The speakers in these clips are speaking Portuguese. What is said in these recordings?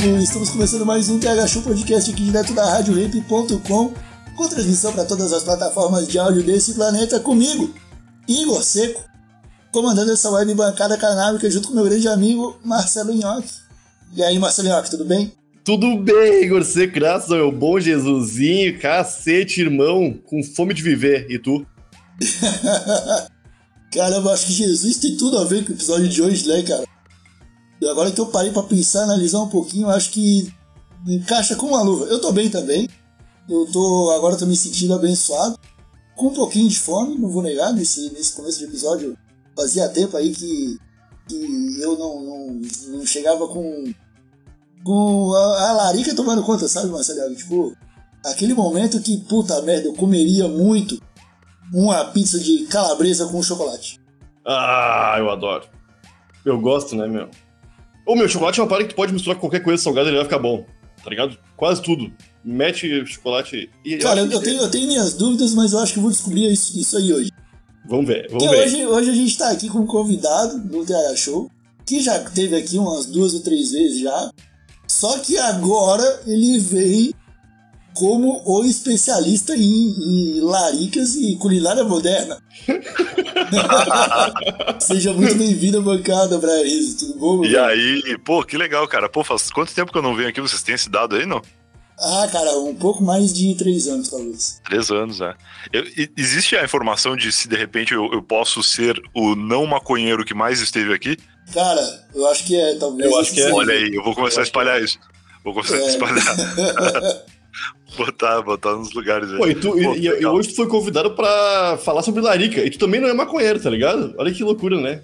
Povo! Estamos começando mais um TH Show Podcast aqui direto da RadioRamp.com com transmissão para todas as plataformas de áudio desse planeta comigo, Igor Seco, comandando essa web bancada canábica junto com meu grande amigo Marcelo Nhoque. E aí, Marcelo Nhoque, tudo bem? Tudo bem, Igor Seco, graças ao meu bom Jesusinho, cacete, irmão, com fome de viver. E tu? Caramba, acho que Jesus tem tudo a ver com o episódio de hoje, né, cara? Agora que eu parei pra pensar, analisar um pouquinho, acho que encaixa com uma luva. Eu tô bem também. Eu tô. Agora tô me sentindo abençoado. Com um pouquinho de fome, não vou negar, nesse, nesse começo de episódio. Fazia tempo aí que, que eu não, não, não chegava com. Com a, a larica tomando conta, sabe, Marcelo? Tipo, aquele momento que, puta merda, eu comeria muito uma pizza de calabresa com chocolate. Ah, eu adoro. Eu gosto, né, meu? Ô, meu, chocolate é uma parada que tu pode misturar com qualquer coisa salgada e ele vai ficar bom, tá ligado? Quase tudo. Mete chocolate e... Cara, eu, eu tenho, eu tenho minhas dúvidas, mas eu acho que eu vou descobrir isso, isso aí hoje. Vamos ver, vamos Porque ver. hoje, hoje a gente tá aqui com um convidado do TH Show, que já teve aqui umas duas ou três vezes já. Só que agora ele veio como o especialista em, em laricas e culinária moderna. Seja muito bem-vindo à bancada, Brian Rizzo. Tudo bom, meu E aí, pô, que legal, cara. Pô, faz quanto tempo que eu não venho aqui? Vocês têm esse dado aí, não? Ah, cara, um pouco mais de três anos, talvez. Três anos, é. Eu- existe a informação de se de repente eu, eu posso ser o não maconheiro que mais esteve aqui? Cara, eu acho que é, talvez. Eu acho que é. Olha aí, eu vou começar a espalhar isso. Vou começar a É. espalhar. botar, botar nos lugares aí. Pô, e, tu, Pô, e- e- hoje tu foi convidado pra falar sobre larica. E tu também não é maconheiro, tá ligado? Olha que loucura, né?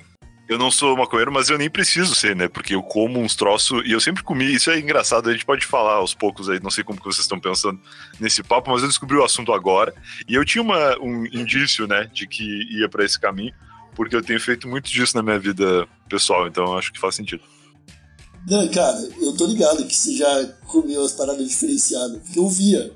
Eu não sou maconheiro, mas eu nem preciso ser, né? Porque eu como uns troços e eu sempre comi. Isso é engraçado, a gente pode falar aos poucos aí, não sei como que vocês estão pensando nesse papo, mas eu descobri o assunto agora. E eu tinha uma, um indício, né, de que ia pra esse caminho, porque eu tenho feito muito disso na minha vida pessoal, então acho que faz sentido. Não, cara, eu tô ligado que você já comeu as paradas diferenciadas, porque eu via.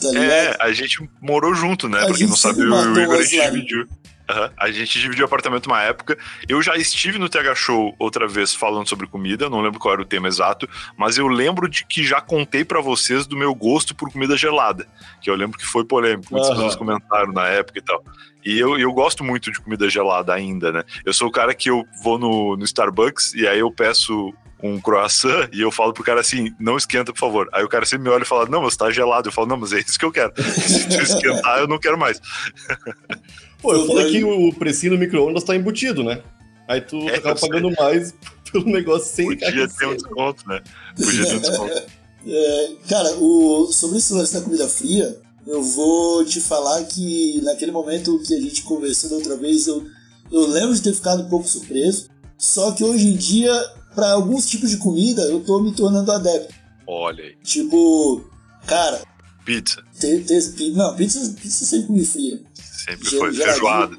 Tá? É, a gente morou junto, né? A pra quem não sabe, eu e o Igor a gente dividiu. Aham, A gente dividiu apartamento uma época. Eu já estive no TH Show outra vez falando sobre comida, não lembro qual era o tema exato, mas eu lembro de que já contei pra vocês do meu gosto por comida gelada, que eu lembro que foi polêmico, muitas Aham. pessoas comentaram na época e tal. E eu, eu gosto muito de comida gelada ainda, né? Eu sou o cara que eu vou no, no Starbucks e aí eu peço um croissant e eu falo pro cara assim, não esquenta, por favor. Aí o cara sempre me olha e fala, não, mas tá gelado. Eu falo, não, mas é isso que eu quero. Se tu esquentar, eu não quero mais. Pô, eu falei que o precinho no micro-ondas tá embutido, né? Aí tu É, acaba pagando mais pelo negócio sem Podia ter um desconto, né? Podia ter um desconto. É, cara, o, sobre esse lance da comida fria, eu vou te falar que naquele momento que a gente conversou da outra vez, eu, eu lembro de ter ficado um pouco surpreso. Só que hoje em dia, para alguns tipos de comida, eu tô me tornando adepto. Olha aí. Tipo, cara, Pizza. ter, pi- não, pizza, pizza sempre comi fria. Sempre Ge- foi geladinho. feijoada.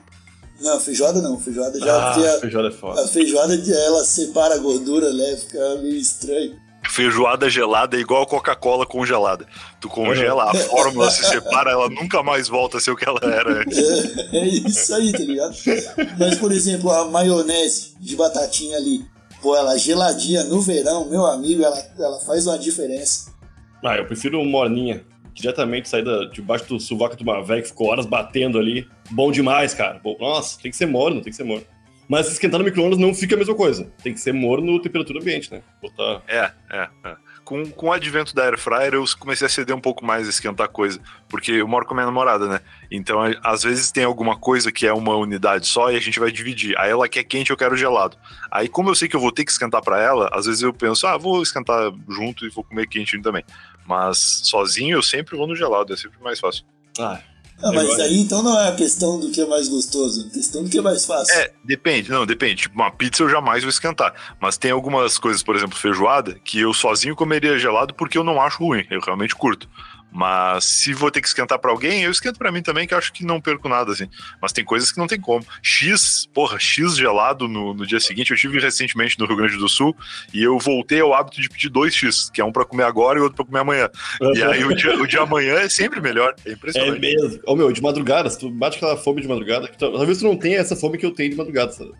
Não, feijoada não, feijoada já. Ah, a- feijoada é a, foda. feijoada ela separa a gordura, né? Fica meio estranho. Feijoada gelada é igual a Coca-Cola congelada. Tu congela a fórmula, se separa, ela nunca mais volta a ser o que ela era antes. É, é isso aí, tá ligado? Mas, por exemplo, a maionese de batatinha ali, pô, ela geladinha no verão, meu amigo, ela, ela faz uma diferença. Ah, eu prefiro morninha. Diretamente sair da, debaixo do sovaco de uma velha que ficou horas batendo ali. Bom demais, cara. Bom, nossa, tem que ser morno, tem que ser morno. Mas se esquentar no micro-ondas não fica a mesma coisa. Tem que ser morno temperatura ambiente, né? Botar. É, é, é. Com, com o advento da Air Fryer, eu comecei a ceder um pouco mais a esquentar coisa. Porque eu moro com a minha namorada, né? Então, às vezes tem alguma coisa que é uma unidade só e a gente vai dividir. Aí ela quer quente, eu quero gelado. Aí, como eu sei que eu vou ter que esquentar pra ela, às vezes eu penso, ah, vou esquentar junto e vou comer quentinho também. Mas sozinho eu sempre vou no gelado, é sempre mais fácil. Ah, Ah, mas aí então não é a questão do que é mais gostoso, é a questão do que é mais fácil. É, depende, não, depende. Tipo, uma pizza eu jamais vou esquentar. Mas tem algumas coisas, por exemplo, feijoada, que eu sozinho comeria gelado porque eu não acho ruim, eu realmente curto. Mas se vou ter que esquentar pra alguém, eu esquento pra mim também, que eu acho que não perco nada, assim. Mas tem coisas que não tem como. X, porra, X gelado no, no dia seguinte. Eu tive recentemente no Rio Grande do Sul e eu voltei ao hábito de pedir dois X, que é um pra comer agora e outro pra comer amanhã. E aí o dia, o de amanhã é sempre melhor. É É impressionante. mesmo. Ô meu, de madrugada, se tu bate aquela fome de madrugada, que tu- talvez tu não tenha essa fome que eu tenho de madrugada, sabe?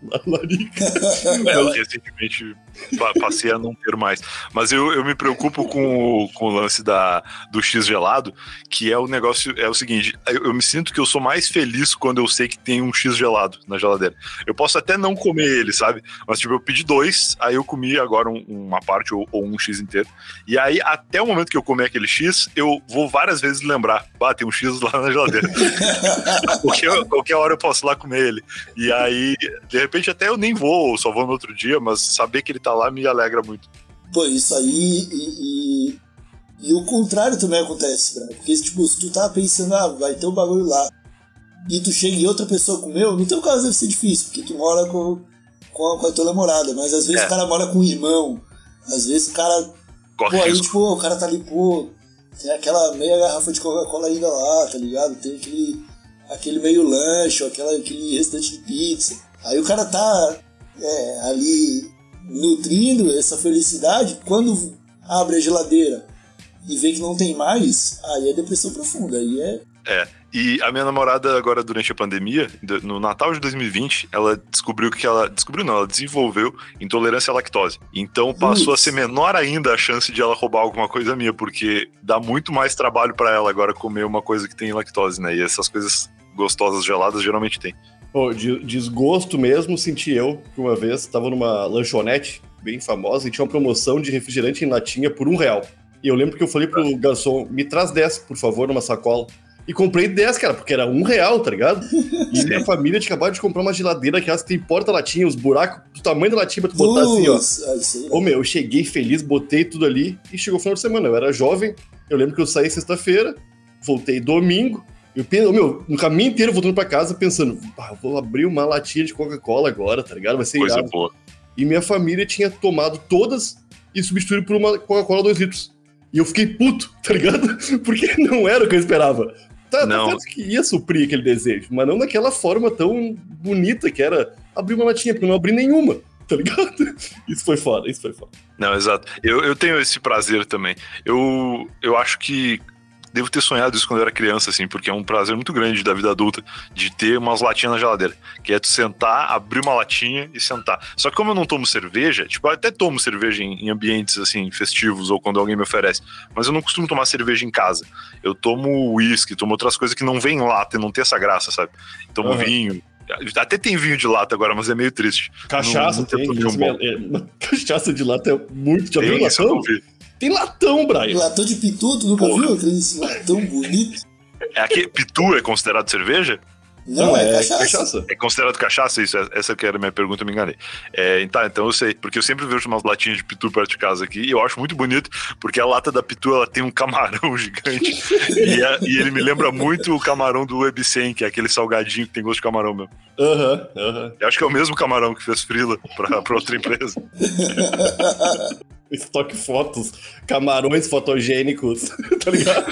É, eu recentemente pa- passei a não ter mais. Mas eu, eu me preocupo com o, com o lance da, do X gelado, que é o negócio, é o seguinte, eu, eu me sinto que eu sou mais feliz quando eu sei que tem um X gelado na geladeira. Eu posso até não comer ele, sabe? Mas tipo, eu pedi dois, aí eu comi agora um- uma parte ou, ou um X inteiro. E aí, até o momento que eu comer aquele X, eu vou várias vezes lembrar, bah, tem um X lá na geladeira. Porque eu- qualquer hora eu posso ir lá comer ele. E aí, de repente, até eu nem vou, ou só vou no outro dia, mas saber que ele tá lá me alegra muito. Pô, isso aí e, e, e o contrário também acontece, cara. Porque, tipo, se tu tá pensando, ah, vai ter um bagulho lá, e tu chega e outra pessoa comeu, no teu caso deve ser difícil, porque tu mora com, com, a, com a tua namorada, mas às vezes É. o cara mora com o irmão, às vezes o cara, Corre pô, aí, tipo, o cara tá ali, pô, tem aquela meia garrafa de Coca-Cola ainda lá, tá ligado? Tem aquele, aquele meio lanche, aquela, aquele restante de pizza. Aí o cara tá é, ali nutrindo essa felicidade, quando abre a geladeira e vê que não tem mais, aí é depressão profunda, aí é. É. E a minha namorada, agora durante a pandemia, no Natal de 2020, ela descobriu que ela. Descobriu não, ela desenvolveu intolerância à lactose. Então passou Putz. a ser menor ainda a chance de ela roubar alguma coisa minha, porque dá muito mais trabalho pra ela agora comer uma coisa que tem lactose, né? E essas coisas gostosas geladas geralmente tem. Pô, de desgosto mesmo senti eu que uma vez tava numa lanchonete bem famosa e tinha uma promoção de refrigerante em latinha por um real. E eu lembro que eu falei pro garçom, me traz 10, por favor, numa sacola. E comprei 10, cara, porque era um real, tá ligado? E minha família tinha acabado de comprar uma geladeira, que tem porta-latinha, os buracos do tamanho da latinha pra tu botar assim, ó. Aí, Ô meu, eu cheguei feliz, botei tudo ali e chegou o final de semana. Eu era jovem, eu lembro que eu saí sexta-feira, voltei domingo. Eu penso, meu, no caminho inteiro voltando pra casa pensando, "Ah, eu vou abrir uma latinha de Coca-Cola agora, tá ligado? Vai ser Coisa irado. boa. E minha família tinha tomado todas e substituído por uma Coca-Cola 2 litros. E eu fiquei puto, tá ligado? Porque não era o que eu esperava. Tá, tá Não. certo que ia suprir aquele desejo, mas não daquela forma tão bonita que era abrir uma latinha, porque eu não abri nenhuma, tá ligado? Isso foi foda, isso foi foda. Não, exato. Eu, eu tenho esse prazer também. Eu, eu acho que devo ter sonhado isso quando eu era criança, assim, porque é um prazer muito grande da vida adulta de ter umas latinhas na geladeira. Que é tu sentar, abrir uma latinha e sentar. Só que como eu não tomo cerveja, tipo, eu até tomo cerveja em, em ambientes, assim, festivos ou quando alguém me oferece, mas eu não costumo tomar cerveja em casa. Eu tomo uísque, tomo outras coisas que não vem em lata e não tem essa graça, sabe? Tomo Aham. vinho. Até tem vinho de lata agora, mas é meio triste. Cachaça Não- não tem, tem bom. mesmo, é, cachaça de lata é muito. Já viu Tem eu latão? não vi. Tem latão, Brian. Latão de pitu, tu nunca Porra. viu aquele latão bonito? É aqui, pitu é considerado cerveja? Não, é, cachaça. cachaça. É considerado cachaça isso? Essa que era a minha pergunta, eu me enganei. É, tá, então eu sei, porque eu sempre vejo umas latinhas de pitu perto de casa aqui e eu acho muito bonito, porque a lata da pitu ela tem um camarão gigante e, é- e ele me lembra muito o camarão do Ebicem, que é aquele salgadinho que tem gosto de camarão mesmo. Aham, aham. Eu acho que é o mesmo camarão que fez frila pra, pra outra empresa. Estoque fotos, camarões fotogênicos, tá ligado?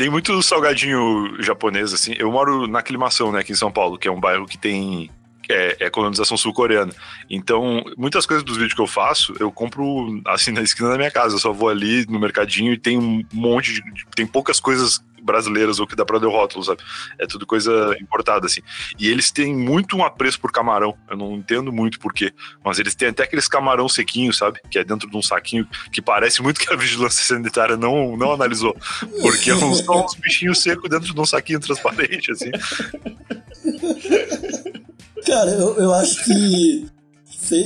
Tem muito salgadinho japonês, assim. Eu moro na Aclimação, né, aqui em São Paulo, que é um bairro que tem é, é colonização sul-coreana. Então, muitas coisas dos vídeos que eu faço, eu compro assim na esquina da minha casa. Eu só vou ali no mercadinho e tem um monte de. Tem poucas coisas brasileiras ou que dá pra ler o rótulo, sabe? É tudo coisa importada, assim. E eles têm muito um apreço por camarão. Eu não entendo muito por quê. Mas eles têm até aqueles camarão sequinho, sabe? Que é dentro de um saquinho que parece muito que a vigilância sanitária não, não analisou. Porque são uns bichinhos secos dentro de um saquinho transparente, assim. Cara, eu, eu acho que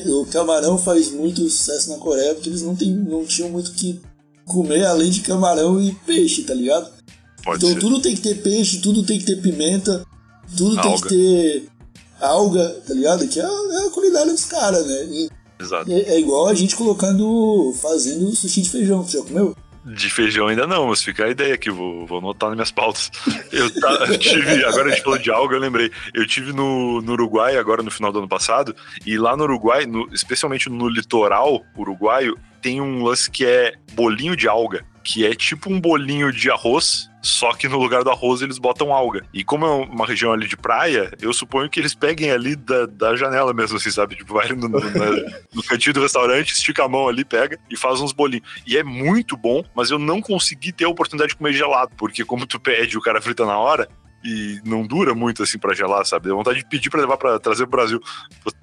o camarão faz muito sucesso na Coreia porque eles não, tem, não tinham muito que comer além de camarão e peixe, tá ligado? Pode então ser. tudo tem que ter peixe, tudo tem que ter pimenta, tudo tem Alga. que ter alga, tá ligado? Que é a, é a culinária dos caras, né? E Exato. é, é igual a gente colocando, fazendo sushi de feijão, tu já comeu? De feijão ainda não, mas fica a ideia aqui, vou, vou anotar nas minhas pautas. Eu, ta- eu tive, agora a gente falou de alga, eu lembrei. Eu tive no, no Uruguai agora no final do ano passado, e lá no Uruguai, no- especialmente no litoral uruguaio, tem um lance que é bolinho de alga, que é tipo um bolinho de arroz, só que no lugar do arroz eles botam alga. E como é uma região ali de praia, eu suponho que eles peguem ali da, da janela mesmo, assim, sabe? Tipo, vai no, no, no cantinho do restaurante, estica a mão ali, pega e faz uns bolinhos. E é muito bom, mas eu não consegui ter a oportunidade de comer gelado, porque como tu pede, o cara frita na hora, e não dura muito assim pra gelar, sabe? Deu vontade de pedir pra levar para trazer pro Brasil,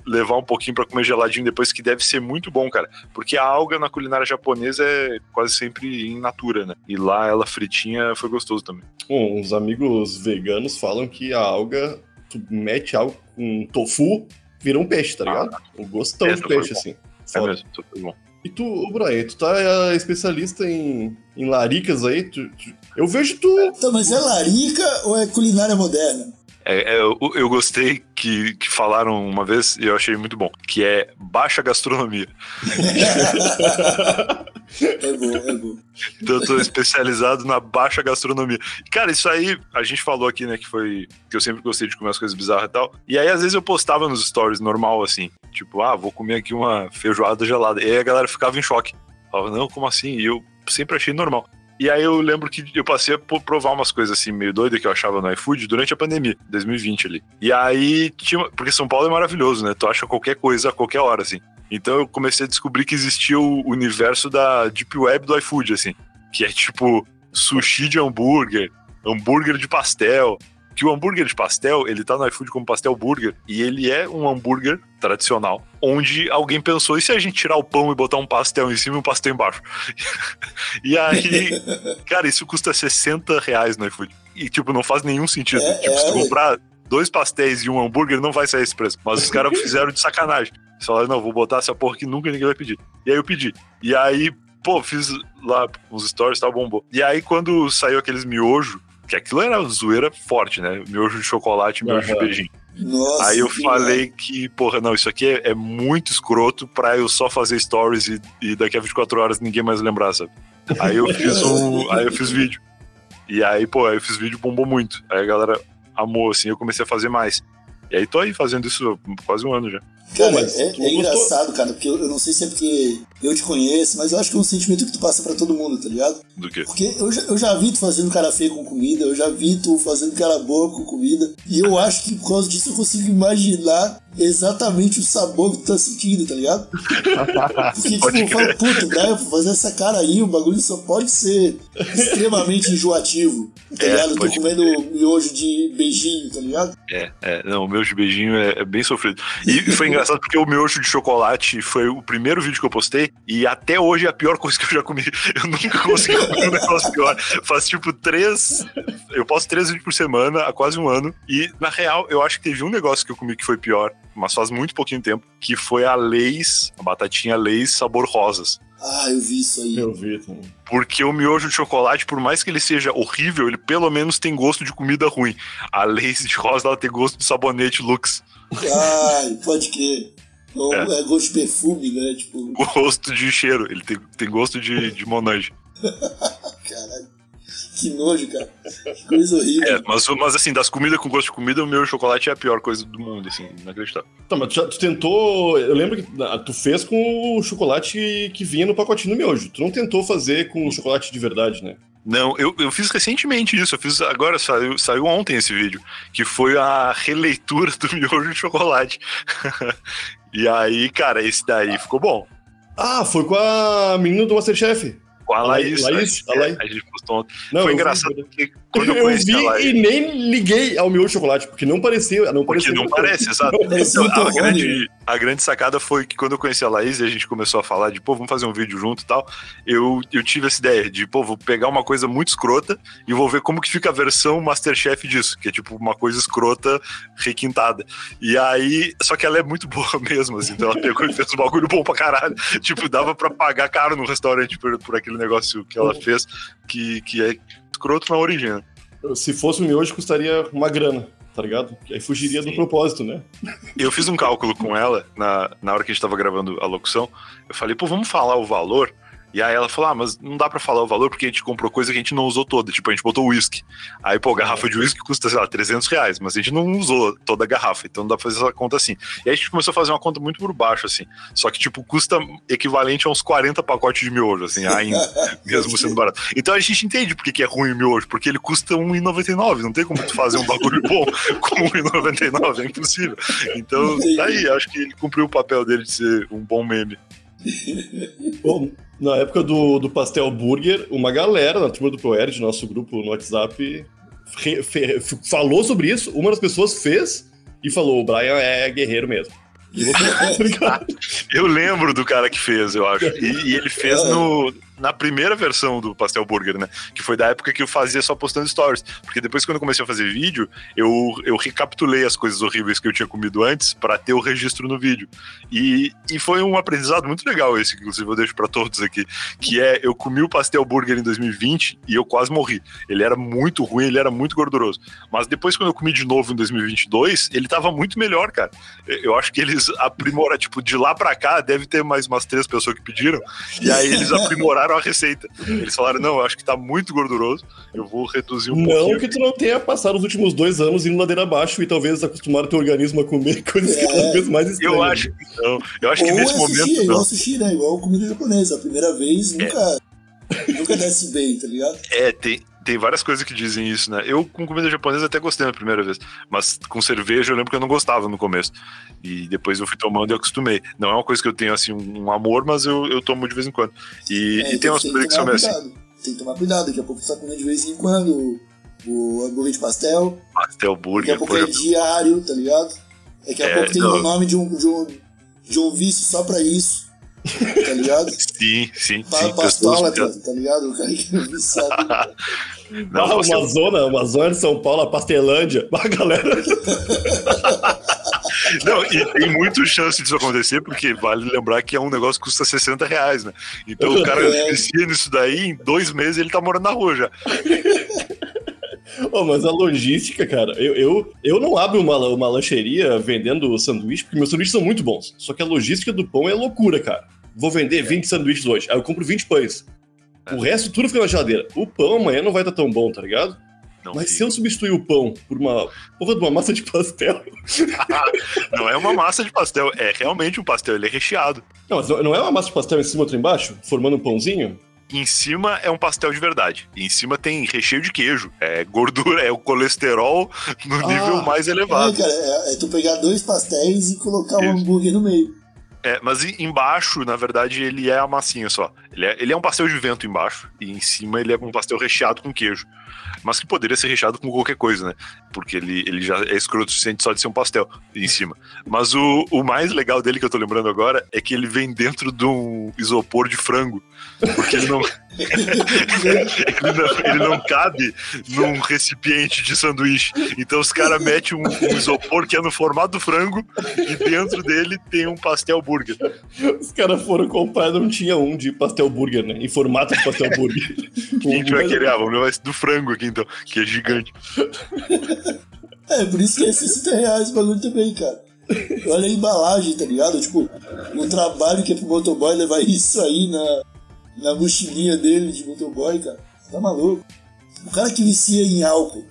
levar um pouquinho pra comer geladinho depois, que deve ser muito bom, cara. Porque a alga na culinária japonesa é quase sempre in natura, né? E lá ela fritinha foi gostoso também. Bom, uns amigos veganos falam que a alga, tu mete algo com tofu, vira um peixe, tá ligado? O gostão É, de peixe, assim. É Foda. mesmo, super bom. E tu, ô, Brian, tu tá é, especialista em, em laricas aí, tu- tu- eu vejo tu... Então, mas é larica ou é culinária moderna? É, é, eu, eu gostei que, que falaram uma vez e eu achei muito bom, que é baixa gastronomia. É bom, é bom. Então eu tô especializado na baixa gastronomia. Cara, isso aí, a gente falou aqui, né, que foi. Que eu sempre gostei de comer as coisas bizarras e tal. E aí, às vezes, eu postava nos stories normal, assim. Tipo, ah, vou comer aqui uma feijoada gelada. E aí a galera ficava em choque. Falava, não, como assim? E eu sempre achei normal. E aí eu lembro que eu passei a provar umas coisas assim meio doidas que eu achava no iFood durante a pandemia, 2020 ali. E aí tinha. Porque São Paulo é maravilhoso, né? Tu acha qualquer coisa a qualquer hora, assim. Então eu comecei a descobrir que existia o universo da Deep Web do iFood, assim. Que é tipo sushi de hambúrguer, hambúrguer de pastel. Que o hambúrguer de pastel, ele tá no iFood como pastel burger, e ele é um hambúrguer tradicional, onde alguém pensou, e se a gente tirar o pão e botar um pastel em cima e um pastel embaixo? e aí, cara, isso custa 60 reais no iFood. E, tipo, não faz nenhum sentido. É, tipo, se tu é. comprar dois pastéis e um hambúrguer, não vai sair esse preço. Mas os caras fizeram de sacanagem. Eles falaram, não, vou botar essa porra que nunca ninguém vai pedir. E aí eu pedi. E aí, pô, fiz lá uns stories tal, bombou. E aí, quando saiu aqueles miojo, que aquilo era zoeira forte, né? Miojo de chocolate, miojo de Aham. beijinho. Nossa. Aí eu senhora. falei que, porra, não, isso aqui é, é muito escroto pra eu só fazer stories e, e daqui a 24 horas ninguém mais lembrar, sabe? Aí eu fiz um. aí eu fiz vídeo. E aí, pô, aí eu fiz vídeo bombou muito. Aí a galera amou, assim, eu comecei a fazer mais. E aí tô aí fazendo isso há quase um ano já. Cara, Pô, é, é engraçado, cara, porque eu, eu não sei se é porque eu te conheço, mas eu acho que é um sentimento que tu passa pra todo mundo, tá ligado? Do que? Porque eu já, eu já vi tu fazendo cara feio com comida, eu já vi tu fazendo cara boa com comida, e eu acho que por causa disso eu consigo imaginar exatamente o sabor que tu tá sentindo, tá ligado? Porque, tipo, eu falo, puto, Brian, pra fazer essa cara aí, o bagulho só pode ser extremamente enjoativo, tá É, ligado? Tô pode comendo miojo de beijinho, tá ligado? É, é, não, o miojo de beijinho é, é bem sofrido. E foi engraçado porque o miojo de chocolate foi o primeiro vídeo que eu postei e até hoje é a pior coisa que eu já comi. Eu nunca consegui comer um negócio pior. Faz tipo três. Eu posto três vídeos por semana há quase um ano. E na real, eu acho que teve um negócio que eu comi que foi pior, mas faz muito pouquinho tempo, que foi a Leis, a batatinha Leis sabor rosas. Ah, eu vi isso aí. Eu vi também. Porque o miojo de chocolate, por mais que ele seja horrível, ele pelo menos tem gosto de comida ruim. A Lace de rosa, ela tem gosto de sabonete Lux. Ai, pode crer. Ou É. é. gosto de perfume, né? Tipo, Gosto de cheiro. Ele tem, tem gosto de, de monange. caralho. Que nojo, cara. Que coisa horrível. É, mas, mas assim, das comidas com gosto de comida, o miojo de chocolate é a pior coisa do mundo, assim, inacreditável. Tá, mas tu, já- tu tentou. Eu lembro que ah, tu fez com o chocolate que vinha no pacotinho do miojo. Tu não tentou fazer com o chocolate de verdade, né? Não, eu, eu fiz recentemente isso, eu fiz agora, saiu, saiu ontem esse vídeo, que foi a releitura do miojo de chocolate. e aí, cara, esse daí ficou bom. Ah, foi com a menina do Masterchef. Com a Laís, Laís, a, a Laís. a gente postou ontem. Não, foi vi, engraçado né? porque quando eu Eu, conheci vi Laís... e nem liguei ao miojo de chocolate, porque não parecia. Não Porque parecia não parece, exato. parecia Então, a, grande, a grande sacada foi que quando eu conheci a Laís e a gente começou a falar de, pô, vamos fazer um vídeo junto e tal, eu, eu tive essa ideia de, pô, vou pegar uma coisa muito escrota e vou ver como que fica a versão Masterchef disso, que é tipo uma coisa escrota requintada. E aí, só que ela é muito boa mesmo, assim, então ela pegou e fez um bagulho bom pra caralho. Tipo, dava pra pagar caro no restaurante por, por aquele negócio que ela fez, que, que é escroto na origem, né? Se fosse o miojo, custaria uma grana, tá ligado? Aí fugiria do Sim. propósito, né? Eu fiz um cálculo com ela na, na hora que a gente tava gravando a locução. Eu falei, pô, vamos falar o valor. E aí ela falou: Ah, mas não dá pra falar o valor porque a gente comprou coisa que a gente não usou toda. Tipo, a gente botou uísque. Aí, pô, garrafa de uísque custa, sei lá, 300 reais, mas a gente não usou toda a garrafa. Então não dá pra fazer essa conta assim. E aí a gente começou a fazer uma conta muito por baixo, assim. Só que, tipo, custa equivalente a uns 40 pacotes de miojo, assim, ainda, mesmo sendo barato. Então a gente entende por que é ruim o miojo, porque ele custa R$1,99. Não tem como tu fazer um bagulho bom com R$1,99, é impossível. Então, tá aí, acho que ele cumpriu o papel dele de ser um bom meme. Bom, na época do, do Pastel Burger, uma galera na turma do ProErd, nosso grupo no WhatsApp, fe- falou sobre isso. Uma das pessoas fez e falou: o Brian é guerreiro mesmo. E você, tá? Eu lembro do cara que fez, eu acho. E, e ele fez no, na primeira versão do Pastel Burger, né? Que foi da época que eu fazia só postando stories. Porque depois, quando eu comecei a fazer vídeo, eu, eu recapitulei as coisas horríveis que eu tinha comido antes pra ter o registro no vídeo. E, e foi um aprendizado muito legal esse, que inclusive eu deixo pra todos aqui. Que é, eu comi o Pastel Burger em 2020 e eu quase morri. Ele era muito ruim, ele era muito gorduroso. Mas depois, quando eu comi de novo em 2022, ele tava muito melhor, cara. Eu acho que eles aprimoraram, tipo, de lá pra cá, deve ter mais umas três pessoas que pediram. E aí eles aprimoraram a receita. Eles falaram: não, eu acho que tá muito gorduroso, eu vou reduzir um Não pouquinho. que tu não tenha passado os últimos dois anos indo ladeira abaixo e talvez acostumar o teu organismo a comer coisas É. cada vez mais estranhas. Eu acho que não. Eu acho que Ou nesse é sushi, é momento. igual Não. sushi, né? Igual comida japonesa. A primeira vez nunca, nunca desce bem, tá ligado? É, tem, tem várias coisas que dizem isso, né? Eu com comida japonesa até gostei na primeira vez, mas com cerveja eu lembro que eu não gostava no começo. E depois eu fui tomando e acostumei. Não é uma coisa que eu tenho assim um amor, mas eu, eu tomo de vez em quando. E, É, e tem umas coisas que são meio assim. Tem que tomar cuidado. Daqui a pouco você tá comendo de vez em quando o, hambúrguer de pastel. Pastel Daqui a burger, pouco é diário, tá ligado? Daqui a É, pouco tem o nome de um, de, um, de um vício só pra isso. Tá ligado? Sim, sim, Pa- sim. Pastólatra, pessoas- tá ligado? O cara que é viciado. Não, ah, você- uma zona, uma zona de São Paulo, a Pastelândia. A galera. Não, e tem muito chance disso acontecer, porque vale lembrar que é um negócio que custa 60 reais, né? Então o cara É. vicia nisso daí, em dois meses ele tá morando na rua já. Oh, mas a logística, cara, eu, eu, eu não abro uma, uma lancheria vendendo sanduíche, porque meus sanduíches são muito bons. Só que a logística do pão é loucura, cara. Vou vender 20 sanduíches hoje. Aí eu compro 20 pães. O resto tudo fica na geladeira. O pão amanhã não vai estar tão bom, tá ligado? Não, Mas fica. se eu substituir o pão por uma porra de uma massa de pastel. não é uma massa de pastel, é realmente um pastel, ele é recheado. Não, mas não é uma massa de pastel em cima outra embaixo? Formando um pãozinho? Em cima é um pastel de verdade. E em cima tem recheio de queijo. É gordura, é o colesterol no Ah, nível mais É, elevado. cara, é, é tu pegar dois pastéis e colocar um Isso. hambúrguer no meio. É, mas em- embaixo, na verdade, ele é a massinha só. Ele é, ele é um pastel de vento embaixo. E em cima ele é um pastel recheado com queijo. Mas que poderia ser recheado com qualquer coisa, né? Porque ele, ele já é escroto o suficiente só de ser um pastel em cima. Mas o, o mais legal dele que eu tô lembrando agora é que ele vem dentro de um isopor de frango. Porque ele não, ele não, ele não cabe num recipiente de sanduíche. Então os caras metem um, um isopor que é no formato do frango e dentro dele tem um pastel burger. Os caras foram comprar e não tinha um de pastel burger, né? Em formato de pastel burger. A gente vai querer, ah, vamos levar esse do frango aqui então, que é gigante. É, por isso que é 60 reais o bagulho também, cara. Olha a embalagem, tá ligado? Tipo, o trabalho que é pro motoboy levar isso aí na, na mochilinha dele de motoboy, cara. Tá maluco? O cara que vicia em álcool.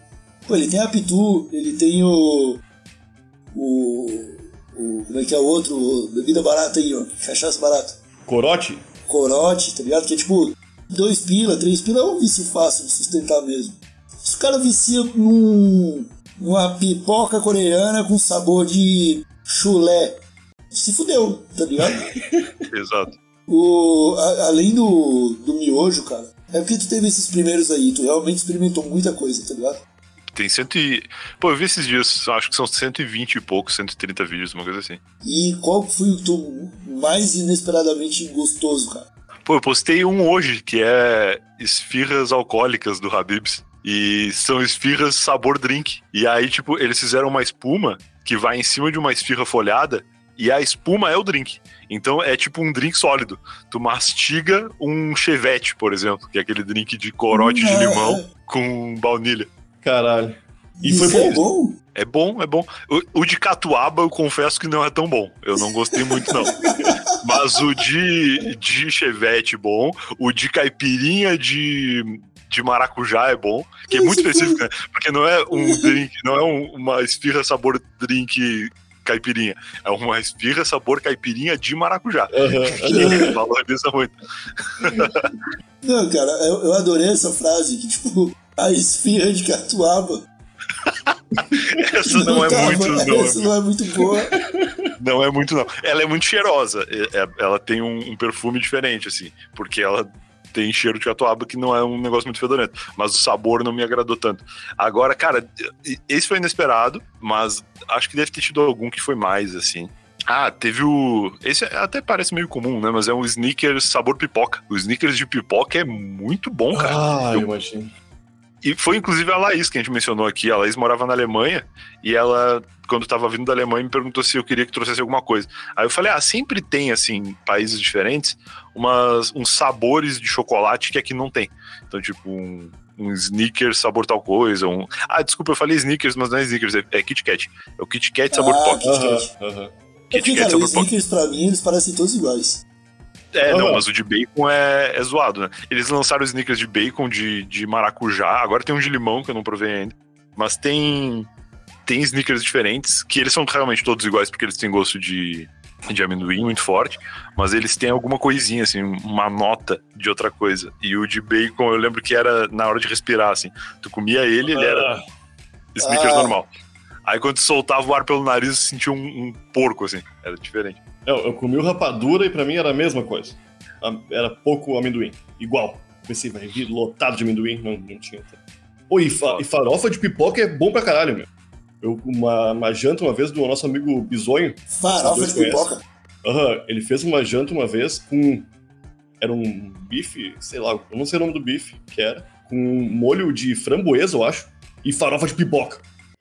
Pô, ele tem a Pitu, ele tem o. O. o como é que é o outro? O bebida barata aí, ó. Cachaça barata. Corote? Corote, tá ligado? Que é tipo, dois pila, três pila é um vício fácil de sustentar mesmo. Se o cara vicia num, numa pipoca coreana com sabor de chulé, se fudeu, tá ligado? Exato. O, a- além do, do miojo, cara, é porque tu teve esses primeiros aí, tu realmente experimentou muita coisa, tá ligado? Tem cento e... Pô, eu vi esses dias, acho que são 120 e pouco, 130 vídeos, uma coisa assim. E qual foi o tu mais inesperadamente gostoso, cara? Pô, eu postei um hoje, que é esfirras alcoólicas do Habib's. E são esfirras sabor drink. E aí, tipo, eles fizeram uma espuma que vai em cima de uma esfirra folhada e a espuma é o drink. Então é tipo um drink sólido. Tu mastiga um chevette, por exemplo, que é aquele drink de corote de É, limão é. com baunilha. Caralho. E Isso foi é bom. bom? É bom, é bom. O, o de catuaba eu confesso que não é tão bom. Eu não gostei muito, não. Mas o de, de chevette bom, o de caipirinha de, de maracujá é bom, que é muito específico, né? Porque não é um drink, não é um- uma esfirra sabor drink caipirinha. É uma esfirra sabor caipirinha de maracujá. Ele valoriza muito. Não, cara, eu, eu adorei essa frase, que tipo, a esfirra de catuaba. Essa não é tava- muito, não. Essa não é muito boa. Não é muito, não. Ela é muito cheirosa. É- é- Ela tem um, um perfume diferente, assim. Porque ela tem cheiro de catuaba que não é um negócio muito fedorento. Mas o sabor não me agradou tanto. Agora, cara, esse foi inesperado, mas acho que deve ter tido algum que foi mais, assim. Ah, teve o. Esse até parece meio comum, né? Mas é um sneakers sabor pipoca. O sneakers de pipoca é muito bom, cara. Ah, Eu- eu imagino. E foi inclusive a Laís que a gente mencionou aqui. A Laís morava na Alemanha e ela, quando tava vindo da Alemanha, me perguntou se eu queria que trouxesse alguma coisa. Aí eu falei, ah, sempre tem, assim, em países diferentes, umas, uns sabores de chocolate que aqui não tem. Então, tipo, um, um sneakers sabor tal coisa. Um... Ah, desculpa, eu falei sneakers, mas não é sneakers, é, é Kit Kat. É o Kit Kat sabor Ah, Aham, Kat. aham. É Kit porque, Kat sabor Pock. sneakers pra mim, eles parecem todos iguais. É, não, Aham. mas o de bacon é, é zoado, né? Eles lançaram sneakers de bacon, de, de maracujá, agora tem um de limão que eu não provei ainda. Mas tem, tem sneakers diferentes, que eles são realmente todos iguais, porque eles têm gosto de, de amendoim muito forte, mas eles têm alguma coisinha, assim, uma nota de outra coisa. E o de bacon, eu lembro que era na hora de respirar, assim. Tu comia ele, ele era Ah, sneakers Ah. normal. Aí quando soltava o ar pelo nariz, sentia um, um porco, assim. Era diferente. Eu, eu comi o rapadura e pra mim era a mesma coisa. Era pouco amendoim. Igual. Pensei, vai vir lotado de amendoim. Não, não tinha. Oi, e, fa- e farofa de pipoca é bom pra caralho, meu. Eu, uma, uma janta uma vez do nosso amigo Bisonho. Farofa de conhecem. pipoca. Aham, ele fez uma janta uma vez com. Era um bife, sei lá, eu não sei o nome do bife que era. Com molho de framboesa, eu acho. E farofa de pipoca.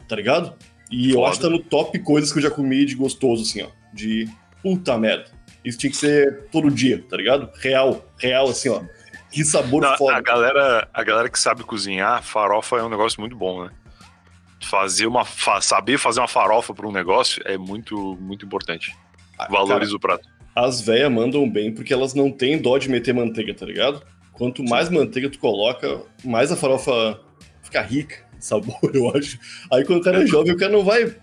Tá ligado? E eu Foda. acho que tá no top coisas que eu já comi de gostoso, assim, ó. De puta merda. Isso tinha que ser todo dia, tá ligado? Real, real, assim, ó. Que sabor Não, a, foda. galera, a galera que sabe cozinhar, farofa é um negócio muito bom, né? Fazer uma, fa- saber fazer uma farofa para um negócio é muito, muito importante. Ah, Valoriza o prato. As véias mandam bem porque elas não têm dó de meter manteiga, tá ligado? Quanto mais manteiga tu coloca, mais a farofa fica rica de sabor, eu acho. Aí quando o cara é jovem, o cara não vai.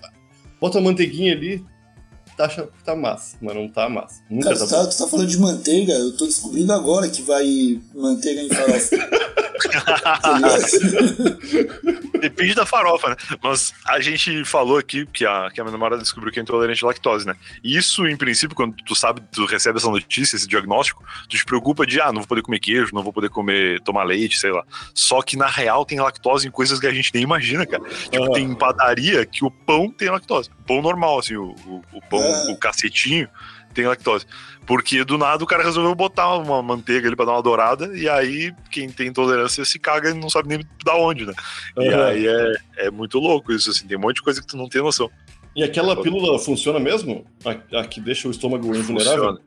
Bota a manteiguinha ali, tá, tá massa, mas não tá massa. Nunca Cara, tá tu tá, tá falando de manteiga, eu tô descobrindo agora que vai manteiga em farofa. Depende da farofa, né? Mas a gente falou aqui que a, que a minha namorada descobriu que é intolerante à lactose, né? E isso, em princípio, quando tu sabe, tu recebe essa notícia, esse diagnóstico, tu te preocupa de, ah, não vou poder comer queijo, não vou poder comer, tomar leite, sei lá. Só que, na real, tem lactose em coisas que a gente nem imagina, cara. Tipo, Aham. tem padaria que o pão tem lactose. Pão normal, assim, o, o, o pão, Ah. o cacetinho tem lactose. Porque do nada o cara resolveu botar uma manteiga ali pra dar uma dourada, e aí quem tem intolerância se caga e não sabe nem da onde, né? E Aham. aí é, é muito louco isso, assim, tem um monte de coisa que tu não tem noção. E aquela pílula funciona mesmo? A, a que deixa o estômago invulnerável?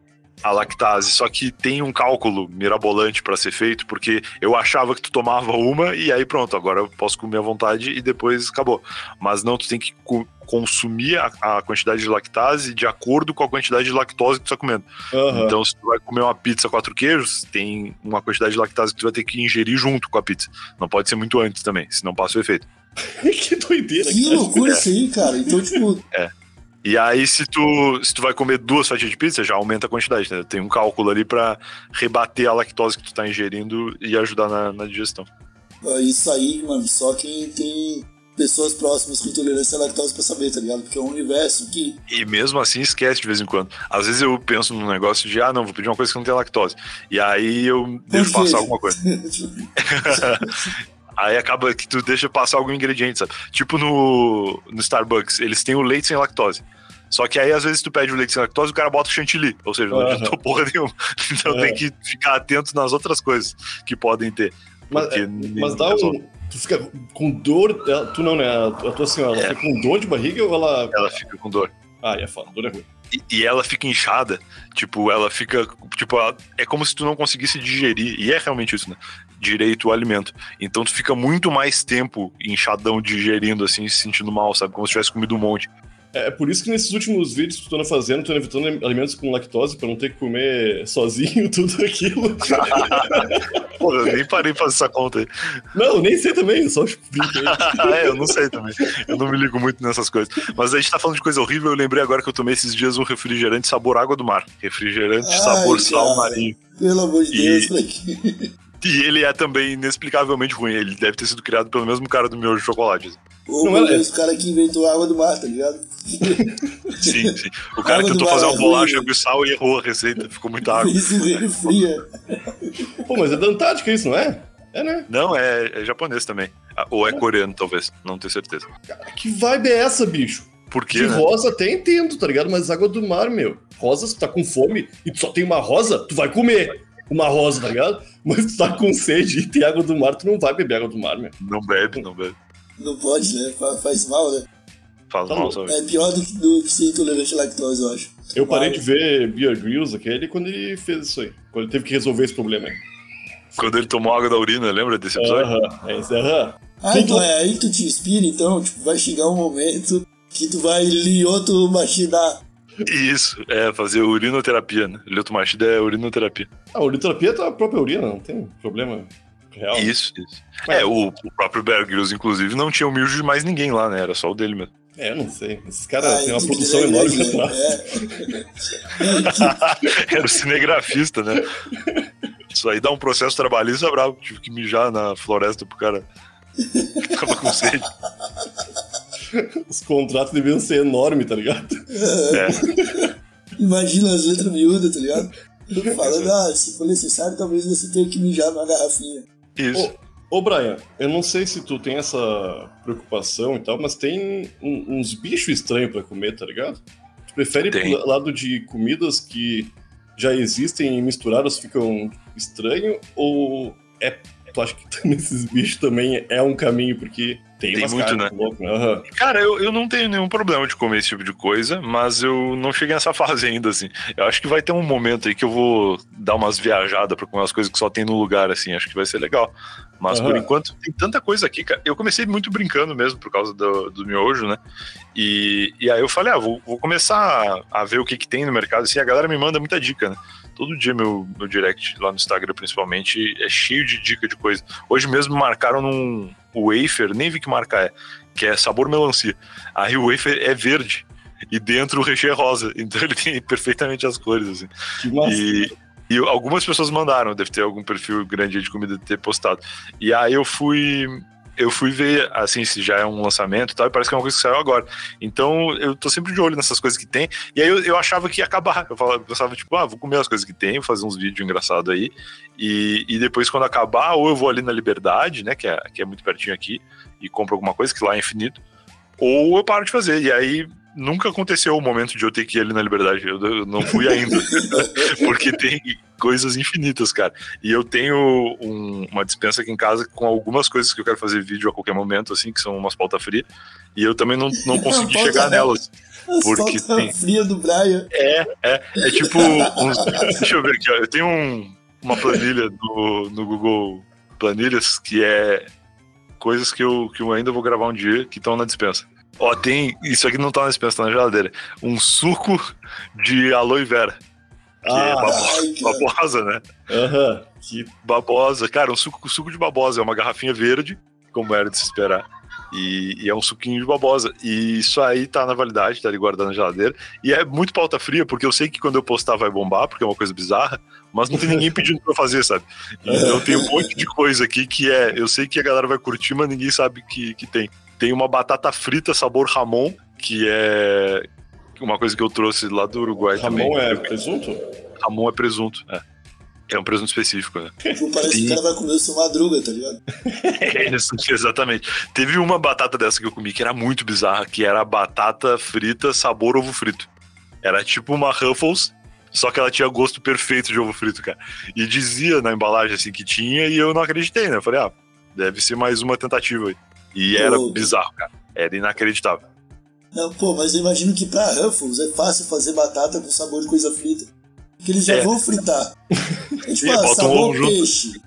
A lactase, só que tem um cálculo mirabolante pra ser feito, porque eu achava que tu tomava uma e aí pronto, agora eu posso comer à vontade e depois acabou. Mas não, tu tem que co- consumir a, a quantidade de lactase de acordo com a quantidade de lactose que tu tá comendo. Aham. Então, se tu vai comer uma pizza quatro queijos, tem uma quantidade de lactase que tu vai ter que ingerir junto com a pizza. Não pode ser muito antes também, senão passa o efeito. que doideira, que loucura isso aí, cara. Então, tipo, E aí, se tu, se tu vai comer duas fatias de pizza, já aumenta a quantidade, né? Tem um cálculo ali pra rebater a lactose que tu tá ingerindo e ajudar na, na digestão. ah, isso aí, mano, só quem tem pessoas próximas com intolerância à lactose pra saber, tá ligado? Porque é um universo que. E mesmo assim, esquece de vez em quando. Às vezes eu penso num negócio de, ah, não, vou pedir uma coisa que não tem lactose. E aí eu quê? passar alguma coisa. Aí acaba que tu deixa passar algum ingrediente, sabe? Tipo no, no Starbucks, eles têm o leite sem lactose. Só que aí, às vezes, tu pede o leite sem lactose e o cara bota chantilly. Ou seja, não adiantou porra nenhuma. Então É. tem que ficar atento nas outras coisas que podem ter. Mas, é, mas dá resolve. um. Tu fica com dor. Tu não, né? A a tua senhora, ela É. fica com dor de barriga ou ela. Ela fica com dor. Ah, é foda, dor é ruim. E, e ela fica inchada. Tipo, ela fica. Tipo, ela- é como se tu não conseguisse digerir. E é realmente isso, né? Direito o alimento. Então tu fica muito mais tempo inchadão digerindo, assim, se sentindo mal, sabe? Como se tivesse comido um monte. É por isso que nesses últimos vídeos que tu anda fazendo, tu anda evitando alimentos com lactose pra não ter que comer sozinho tudo aquilo. Pô, eu nem parei pra fazer essa conta aí. Não, nem sei também, só brinco aí. é, eu não sei também. Eu não me ligo muito nessas coisas. Mas a gente tá falando de coisa horrível. Eu lembrei agora que eu tomei esses dias um refrigerante sabor água do mar. Refrigerante Ai, sabor sal cara. marinho. Pelo amor de E- Deus, moleque. E ele é também inexplicavelmente ruim. Ele deve ter sido criado pelo mesmo cara do de chocolate. meu é- o cara que inventou a água do mar, tá ligado? Sim, sim. O cara tentou fazer é uma bolacha ruim. com sal e errou a receita. Ficou muita água. Um refria. Pô, mas é da Antártica isso, não é? É, né? Não, é, é japonês também. Ah, Ou é coreano, talvez. Não tenho certeza. Que vibe é essa, bicho? Por quê, De né? rosa até entendo, tá ligado? Mas água do mar, meu. Rosa, se tu tá com fome e tu só tem uma rosa, tu vai comer uma rosa, tá ligado? Mas tu tá com sede e tem água do mar, tu não vai beber água do mar, meu. Não bebe, não bebe. Não pode, né? Fa- Faz mal, né? Faz Tá mal, sabe? É pior do que, do que ser intolerante à lactose, eu acho. Eu parei Vai. de ver Beer Grylls, aquele, quando ele fez isso aí. Quando ele teve que resolver esse problema aí. Quando ele tomou água da urina, lembra desse episódio? Aham, é isso, aham. Ah, então é aí que tu te inspira, então, tipo, vai chegar um momento que tu vai lioto machinar. Isso, é, fazer urinoterapia, né? Leutomachida é urinoterapia. A urinoterapia é a própria urina, não tem problema real. Isso, isso. É, o, o próprio Bear Grylls, inclusive, não tinha o mijo de mais ninguém lá, né? Era só o dele mesmo. É, eu não sei. Esses caras Ah, têm uma produção enorme atrás. É. Era o cinegrafista, né? Isso aí dá um processo trabalhista bravo. Tive que mijar na floresta pro cara que tava com sede. Os contratos deviam ser enormes, tá ligado? É. Imagina as letras miúdas, tá ligado? Falando, ah, se for necessário, talvez você tenha que mijar numa garrafinha. Isso. Ô, Brian, eu não sei se tu tem essa preocupação e tal, mas tem um- uns bichos estranhos pra comer, tá ligado? Tu prefere Tem. pro lado de comidas que já existem e misturadas ficam estranho? Ou é. Tu acha que nesses bichos também é um caminho, porque tem, Tem muito, né? Aham. Cara, eu, eu não tenho nenhum problema de comer esse tipo de coisa, mas eu não cheguei nessa fase ainda, assim. Eu acho que vai ter um momento aí que eu vou dar umas viajadas pra comer umas coisas que só tem no lugar, assim. Acho que vai ser legal. Mas por Aham. enquanto tem tanta coisa aqui, cara. Eu comecei muito brincando mesmo por causa do, do miojo, né? E, e aí eu falei, ah, vou, vou começar a, a ver o que, que tem no mercado. Assim, a galera me manda muita dica, né? Todo dia meu, meu direct lá no Instagram, principalmente, é cheio de dica de coisa. Hoje mesmo marcaram num wafer, nem vi que marca é, que é sabor melancia. Aí o wafer é verde e dentro o recheio é rosa. Então ele tem perfeitamente as cores, assim. Que massa. E, e algumas pessoas mandaram, deve ter algum perfil grande de comida ter postado. E aí eu fui. Eu fui ver, assim, se já é um lançamento e tal, e parece que é uma coisa que saiu agora. Então, eu tô sempre de olho nessas coisas que tem. E aí eu, eu achava que ia acabar. Eu falava, eu pensava, tipo, ah, vou comer as coisas que tem, vou fazer uns vídeos engraçados aí. E, e depois, quando acabar, ou eu vou ali na Liberdade, né, que é, que é muito pertinho aqui, e compro alguma coisa, que lá é infinito, ou eu paro de fazer. E aí nunca aconteceu o momento de eu ter que ir ali na Liberdade. Eu, não fui ainda. porque tem coisas infinitas, cara. E eu tenho um- uma dispensa aqui em casa com algumas coisas que eu quero fazer vídeo a qualquer momento, assim, que são umas pauta fria. E eu também não, não consegui Pauta chegar nelas. As Porque tem. fria do Brian. É, é. É tipo. uns- deixa eu ver aqui, ó. Eu tenho um- uma planilha no, no Google Planilhas que é coisas que eu, que eu ainda vou gravar um dia que estão na dispensa. Ó, tem. Isso aqui não tá na dispensa, tá na geladeira. Um suco de aloe vera. Que é Ah, babo- ai, cara. babosa, né? aham. Que Babosa. Cara, um suco, suco de babosa. É uma garrafinha verde, como era de se esperar. E, e é um suquinho de babosa. E isso aí tá na validade, tá ali guardado na geladeira. E é muito pauta fria, porque eu sei que quando eu postar vai bombar, porque é uma coisa bizarra, mas não tem ninguém pedindo pra eu fazer, sabe? Então tem um monte de coisa aqui que é. Eu sei que a galera vai curtir, mas ninguém sabe que, que tem. Tem uma batata frita sabor Ramon, que é uma coisa que eu trouxe lá do Uruguai também. Ramon é presunto? Ramon é presunto, é. É um presunto específico, né? Parece que Sim. o cara vai comer o seu madruga, tá ligado? É Isso, exatamente. Teve uma batata dessa que eu comi que era muito bizarra, que era batata frita sabor ovo frito. Era tipo uma Ruffles, só que ela tinha gosto perfeito de ovo frito, cara. E dizia na embalagem assim que tinha e eu não acreditei, né? Eu falei, ah, deve ser mais uma tentativa aí. E era Pô. bizarro, cara. Era inacreditável. Não, pô, mas eu imagino que pra Ruffles é fácil fazer batata com sabor de coisa frita. Porque eles já É. vão fritar. É tipo, ah, bota um sabor ovo junto. peixe.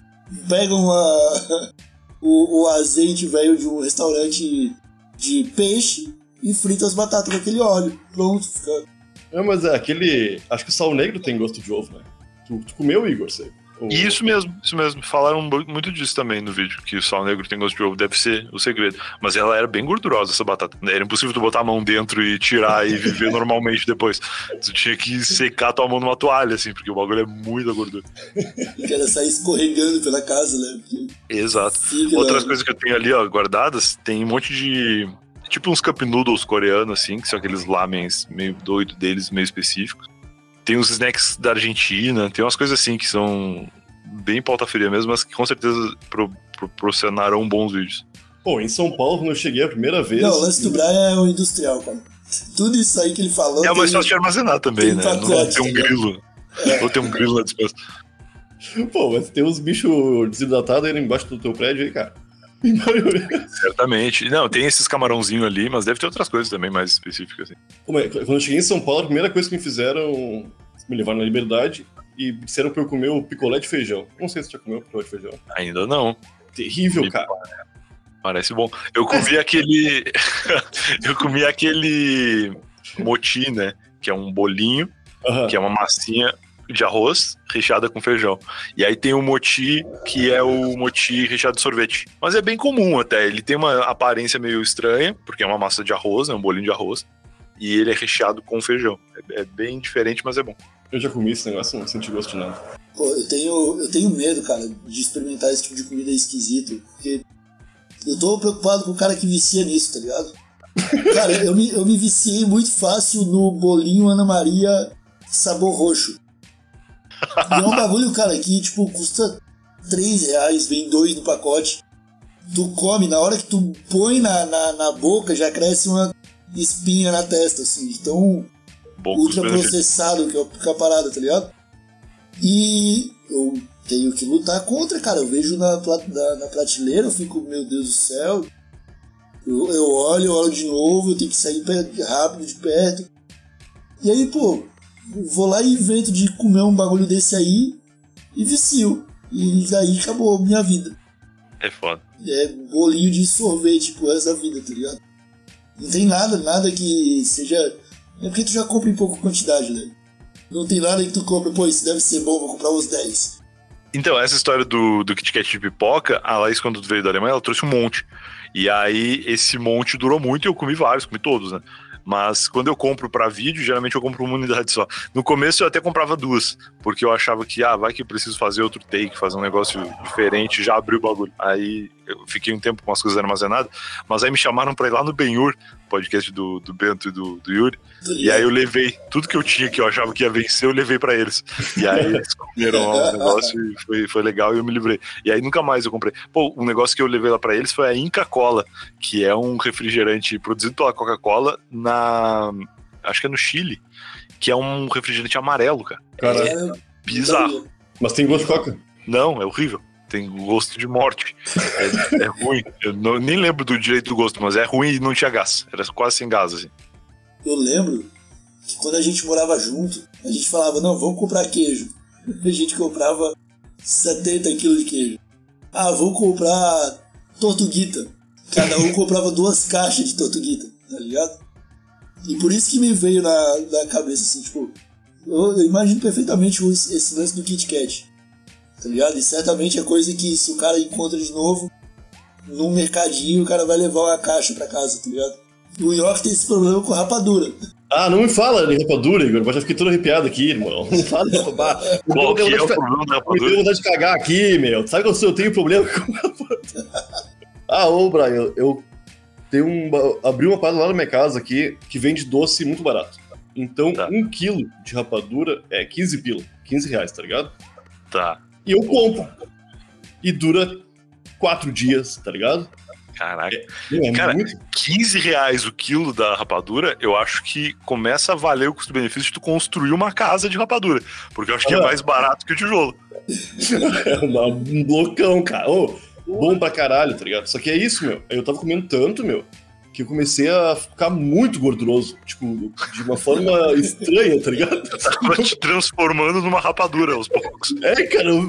Pegam a, o, o azeite velho de um restaurante de peixe, e frita as batatas com aquele óleo. Pronto, fica. Não, mas é aquele. Acho que o sal negro tem gosto de ovo, né? Tu, tu comeu, Igor? Você? O- E isso mesmo, isso mesmo. Falaram mu- muito disso também no vídeo, que o sal negro tem gosto de ovo, deve ser o segredo. Mas ela era bem gordurosa, essa batata. Era impossível tu botar a mão dentro e tirar e viver normalmente depois. Tu tinha que secar tua mão numa toalha, assim, porque o bagulho é muita gordura. Que sair escorregando pela casa, né? Porque Exato. fica Outras na- coisas que eu tenho ali, ó, guardadas, tem um monte de. Tipo uns cup noodles coreanos, assim, que são aqueles lamens meio doido deles, meio específicos. Tem uns snacks da Argentina, tem umas coisas assim que são bem pauta fria mesmo, mas que com certeza pro, proporcionarão bons vídeos. Pô, em São Paulo, quando eu cheguei a primeira vez. Não, o lance do Brian é o industrial, cara. Tudo isso aí que ele falou. É mais tem- fácil de armazenar também, tem né? Não pacote, tem um ligado? grilo. Ou tem um grilo na dispensa. Pô, mas tem uns bichos desidratados aí embaixo do teu prédio aí, cara. Certamente. Não, tem esses camarãozinhos ali, mas deve ter outras coisas também mais específicas. Assim. É? Quando eu cheguei em São Paulo, a primeira coisa que me fizeram. Me levaram na liberdade e disseram pra eu comer o picolé de feijão. Não sei se você já comeu o picolé de feijão. Ainda não. Terrível, cara. Parece bom. Eu comi aquele. eu comi aquele moti, né? Que é um bolinho, Aham. que é uma massinha de arroz recheada com feijão. E aí tem o moti, que é o moti recheado de sorvete. Mas é bem comum até. Ele tem uma aparência meio estranha, porque é uma massa de arroz, é um bolinho de arroz. E ele é recheado com feijão. É, é bem diferente, mas é bom. Eu já comi esse negócio, não senti gosto de nada. Pô, eu tenho, eu tenho medo, cara, de experimentar esse tipo de comida esquisito, porque eu tô preocupado com o cara que vicia nisso, tá ligado? Cara, eu me, eu me viciei muito fácil no bolinho Ana Maria sabor roxo. E é um bagulho, cara, que, tipo, custa 3 reais, vem dois no pacote. Tu come, na hora que tu põe na, na, na boca, já cresce uma espinha na testa, assim, tão Bom ultra custo-benefício. processado que é que é a parada, tá ligado? E eu tenho que lutar contra, cara. Eu vejo na, na, na prateleira, eu fico, meu Deus do céu. Eu, eu olho, eu olho de novo, eu tenho que sair rápido de perto. E aí, pô, vou lá e invento de comer um bagulho desse aí e vicio. E daí acabou a minha vida. É foda. É bolinho de sorvete pro resto da vida, tá ligado? Não tem nada, nada que seja. É porque tu já compra em pouca quantidade, né? Não tem nada que tu compra, pô, isso deve ser bom, vou comprar uns 10. Então, essa história do, do Kit Kat de pipoca, a Laís, quando veio da Alemanha, ela trouxe um monte. E aí, esse monte durou muito e eu comi vários, comi todos, né? Mas quando eu compro pra vídeo, geralmente eu compro uma unidade só. No começo eu até comprava duas, porque eu achava que, ah, vai que eu preciso fazer outro take, fazer um negócio diferente, já abriu o bagulho. Aí eu fiquei um tempo com as coisas armazenadas, mas aí me chamaram pra ir lá no Benhur, podcast do, do Bento e do, do Yuri, e aí eu levei tudo que eu tinha que eu achava que ia vencer, eu levei pra eles. E aí eles comeram lá o negócio e foi, foi legal e eu me livrei. E aí nunca mais eu comprei. Pô, um negócio que eu levei lá pra eles foi a Inca Cola, que é um refrigerante produzido pela Coca-Cola na. Acho que é no Chile, que é um refrigerante amarelo, cara. Cara, É, Bizarro. mas tem gosto de coca. Não, é horrível. Tem gosto de morte. É, é ruim. Eu não- nem lembro do direito do gosto, mas é ruim e não tinha gás. Era quase sem gás, assim. Eu lembro que quando a gente morava junto, a gente falava, não, vamos comprar queijo. A gente comprava 70 quilos de queijo. Ah, vamos comprar tortuguita. Cada um comprava duas caixas de tortuguita, tá ligado? E por isso que me veio na, na cabeça, assim, tipo, eu, imagino perfeitamente esse lance do Kit Kat, tá ligado? E certamente é coisa que se o cara encontra de novo num mercadinho, o cara vai levar uma caixa pra casa, tá ligado? O New York tem esse problema com rapadura. Ah, não me fala de rapadura, Igor. Eu já fiquei todo arrepiado aqui, irmão. Não fala de rapadura. Qual que Eu é tenho o vontade de- problema da Me deu rapadura? vontade de cagar aqui, meu. Sabe que eu, eu tenho problema com rapadura? Ah, ô, Brian, eu, eu tenho um, abri uma parada lá na minha casa aqui que vende doce muito barato. Então, Tá. um quilo de rapadura é 15 pila. 15 reais, tá ligado? Tá. E eu compro. E dura quatro dias, tá ligado? Caraca. Meu, é Cara, muito. 15 reais o quilo da rapadura, eu acho que começa a valer o custo-benefício de tu construir uma casa de rapadura. Porque eu acho que é Ah. mais barato que o tijolo. É um blocão, cara. Ô, bom pra caralho, tá ligado? Só que é isso, meu. Eu tava comendo tanto, meu, que eu comecei a ficar muito gorduroso. Tipo, de uma forma estranha, tá ligado? Tava te transformando numa rapadura aos poucos. É, cara, eu-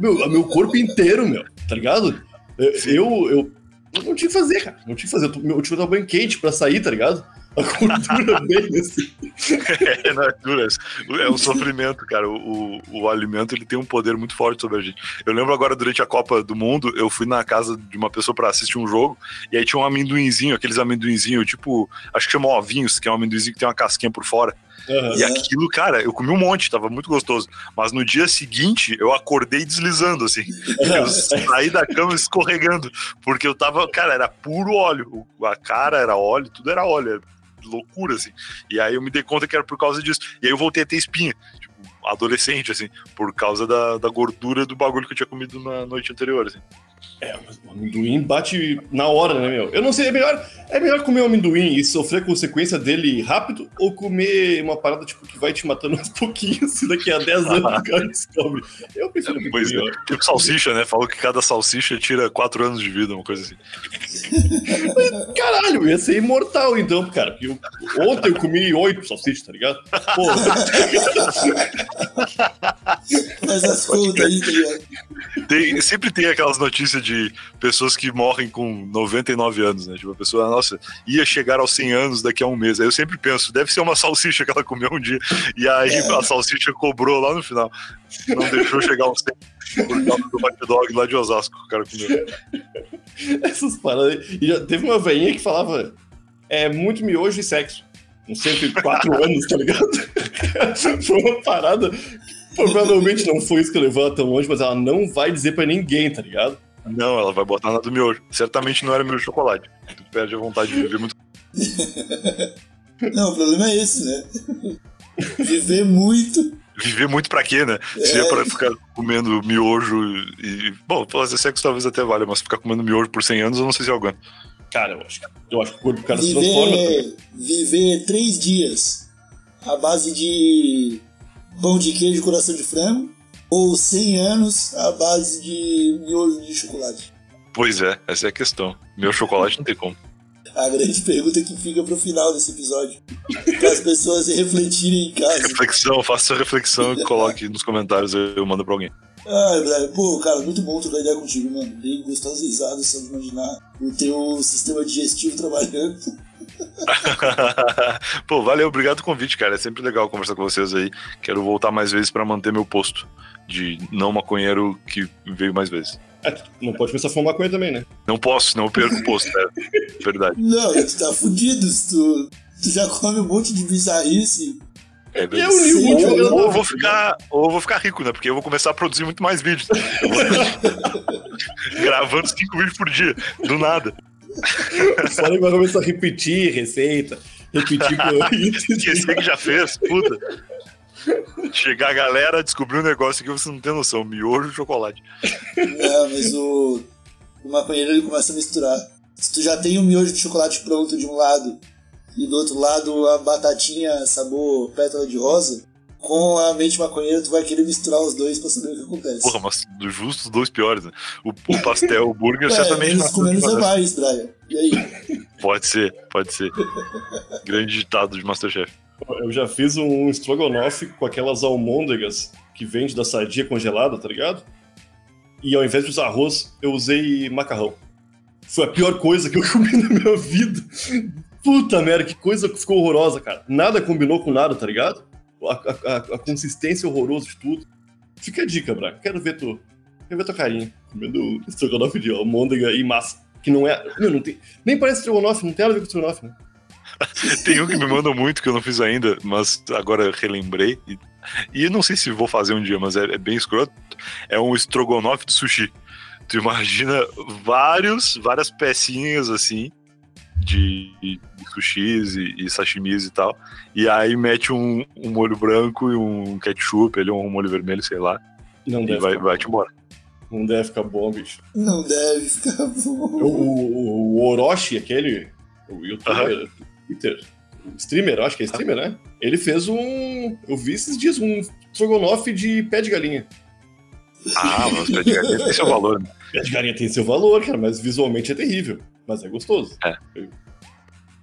meu, meu corpo inteiro, meu, tá ligado? Eu, eu, eu não tinha o que fazer, cara. Não tinha o que fazer. Eu, eu tive que tomar banho quente pra sair, tá ligado? A gordura bem assim. É, é duro, é um sofrimento, cara. O, o, o alimento ele tem um poder muito forte sobre a gente. Eu lembro agora, durante a Copa do Mundo, eu fui na casa de uma pessoa pra assistir um jogo, e aí tinha um amendoinzinho, aqueles amendoinzinhos, tipo, acho que chama ovinhos, que é um amendoinzinho que tem uma casquinha por fora. Aham. E aquilo, cara, eu comi um monte, tava muito gostoso. Mas no dia seguinte, eu acordei deslizando, assim. Eu saí da cama escorregando. Porque eu tava, cara, era puro óleo. A cara era óleo, tudo era óleo. Loucura, assim. E aí eu me dei conta que era por causa disso. E aí eu voltei a ter espinha. Tipo, adolescente, assim. Por causa da, da gordura do bagulho que eu tinha comido na noite anterior, assim. É, mas o amendoim bate na hora, né, meu? Eu não sei, é melhor, é melhor comer um amendoim e sofrer a consequência dele rápido ou comer uma parada tipo que vai te matando aos pouquinhos se daqui a 10 anos o cara descobre. Eu prefiro amendoim, Pois é. Tipo salsicha, né? Falou que cada salsicha tira quatro anos de vida, uma coisa assim. Caralho, ia ser imortal então, cara. Porque eu- ontem eu comi oito salsichas, tá ligado? Pô, Faz as contas aí, tá ligado? Tem- sempre tem aquelas notícias de pessoas que morrem com 99 anos, né? Tipo, a pessoa, nossa, ia chegar aos 100 anos daqui a um mês. Aí eu sempre penso, deve ser uma salsicha que ela comeu um dia. E aí a salsicha cobrou lá no final. Não deixou chegar aos 100 por causa do hot dog lá de Osasco que o cara comeu. essas paradas. aí. E já teve uma veinha que falava: é muito miojo e sexo. Com 104 anos, tá ligado? Foi uma parada. que Provavelmente não foi isso que levou ela tão longe, mas ela não vai dizer pra ninguém, tá ligado? Não, ela vai botar na do miojo. Certamente não era miojo de chocolate. Tu perde a vontade de viver muito. Não, o problema é esse, né? Viver muito. Viver muito pra quê, né? Se é pra ficar comendo miojo e. Bom, fazer sexo talvez até valha, mas ficar comendo miojo por 100 anos eu não sei se eu aguento. Cara, eu acho, que- eu acho que o corpo do cara se transforma. Viver, viver três dias à base de pão de queijo e coração de frango. Ou 100 anos à base de miojo de chocolate. Pois é, essa é a questão. Meu chocolate não tem como. A grande pergunta que fica pro final desse episódio. Para as pessoas refletirem em casa. Reflexão, faça reflexão e coloque nos comentários, eu eu mando pra alguém. Ai, Brian, pô, cara, muito bom trocar ideia contigo, mano. Dei gostosas risadas só de imaginar o teu sistema digestivo trabalhando. Pô, valeu, obrigado pelo convite, cara. É sempre legal conversar com vocês aí. Quero voltar mais vezes pra manter meu posto de não maconheiro que veio mais vezes. É, tu não pode começar a fumar maconha também, né? Não posso, senão eu perco o posto, é verdade. Não, tu tá fudido. se Tu, tu já come um monte de bizarrice. É E é Sim, Wood Ou, ou eu na vou ficar, ou eu vou ficar rico, né? Porque eu vou começar a produzir muito mais vídeos. Eu vou- Gravando cinco vídeos por dia, do nada. Fora que vai começar a repetir receita, repetir Esquecer que já fez, puta. Chegar a galera, descobrir um negócio que você não tem noção: miojo e chocolate. Não, mas o, o maconheiro ele começa a misturar. Se tu já tem o miojo de chocolate pronto de um lado e do outro lado a batatinha sabor pétala de rosa, com a mente maconheira tu vai querer misturar os dois pra saber o que acontece. Porra, mas justo os dois piores, né? O, o pastel, o burger, é, certamente menos com menos é mais, Brian. E aí? Pode ser, pode ser. Grande ditado de Masterchef. Eu já fiz um estrogonofe com aquelas almôndegas que vende da sadia congelada, tá ligado? E ao invés de usar arroz, eu usei macarrão. Foi a pior coisa que eu comi na minha vida. Puta merda, que coisa que ficou horrorosa, cara. Nada combinou com nada, tá ligado? A, a- a- consistência horrorosa de tudo. Fica a dica, Braga. Quero ver tu. Quero ver tua carinha. Comendo estrogonofe de almôndega e massa. Que não é. Meu, não tem. Nem parece estrogonofe, não tem nada a ver com estrogonofe, né? Tem um que me mandam muito que eu não fiz ainda, mas agora relembrei. E, e eu não sei se vou fazer um dia, mas é, é bem escroto. É um estrogonofe de sushi. Tu imagina vários, várias pecinhas assim de, de sushis e, e sashimis e tal. E aí mete um, um molho branco e um ketchup, ele um molho vermelho, sei lá. Não E deve, vai, vai te embora. não deve ficar bom, bicho. Não deve ficar O, bom. o, o Orochi, aquele, o youtuber, o streamer, eu acho que é streamer, né? Ele fez um. Eu vi esses dias um estrogonofe de pé de galinha. Ah, mas pé de galinha tem seu valor. né? Pé de galinha tem seu valor, cara, mas visualmente é terrível. Mas é gostoso. É.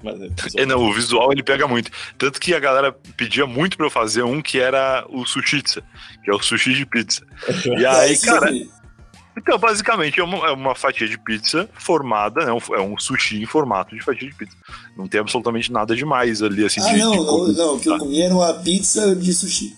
Mas é, É, não, o visual ele pega muito. Tanto que a galera pedia muito pra eu fazer um que era o sushitsa, que é o sushi de pizza. E aí, cara. Então, basicamente, é uma, é uma fatia de pizza formada, né? um- é um sushi em formato de fatia de pizza. Não tem absolutamente nada demais ali, assim, Ah, de, não, de não. O que eu comi era uma pizza de sushi.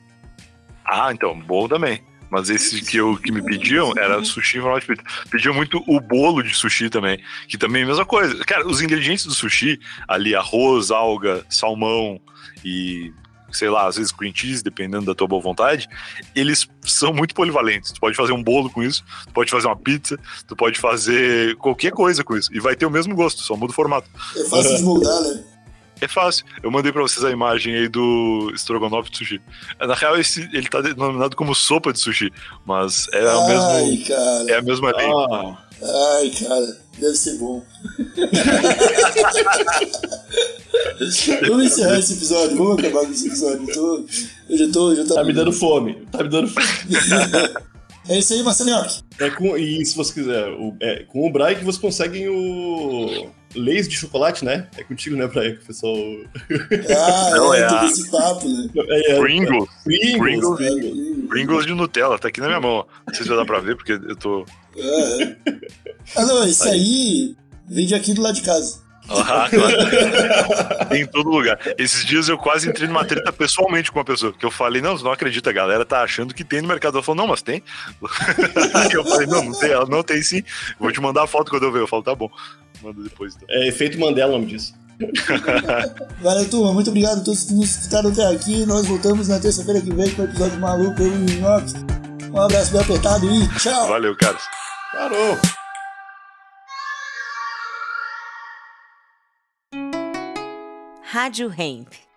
Ah, então, bom também. Mas esse que, eu, que me pediam era sushi em formato de pizza. Pediam muito o bolo de sushi também, que também é a mesma coisa. Cara, os ingredientes do sushi, ali, arroz, alga, salmão e, sei lá, às vezes cream cheese, dependendo da tua boa vontade, eles são muito polivalentes. Tu pode fazer um bolo com isso, tu pode fazer uma pizza, tu pode fazer qualquer coisa com isso. E vai ter o mesmo gosto, só muda o formato. É fácil de moldar, né? É fácil. Eu mandei pra vocês a imagem aí do estrogonofe de sushi. Na real, esse, ele tá denominado como sopa de sushi, mas é o Ai, mesmo. cara. É a mesma linha. Ah, Ai, cara. Deve ser bom. Vamos encerrar esse episódio. Vamos acabar com esse episódio. Eu, tô, eu já tô. Já tá me dando fome. Tá me dando fome. É isso aí, Marcelinho. É com, e se você quiser, o, é, com o Braille que você consegue o Leis de chocolate, né? É contigo, né, Braille? Que o pessoal. Ah, Não, é, é a- esse papo, né? É, é, Pringles. Pringles. Pringles. Pringles. Pringles de Nutella, tá aqui na minha mão. Não sei se vai dar pra ver, porque eu tô. É. Ah, não, esse aí vende aqui do lado de casa. Ah, claro. Tem em todo lugar. Esses dias eu quase entrei numa treta pessoalmente com uma pessoa. Que eu falei, não, você não acredita, a galera tá achando que tem no mercado. Ela falou, não, mas tem. eu falei, não, não tem. Ela, não tem sim. Vou te mandar a foto quando eu ver. Eu falo, tá bom. Manda depois então. É efeito Mandela o nome disso. Valeu, turma. Muito obrigado a todos que nos escutaram até aqui. Nós voltamos na terça-feira que vem com o episódio maluco eu e o Minhoque. Um abraço bem apertado e tchau! Valeu, caras. Parou! Rádio Hemp.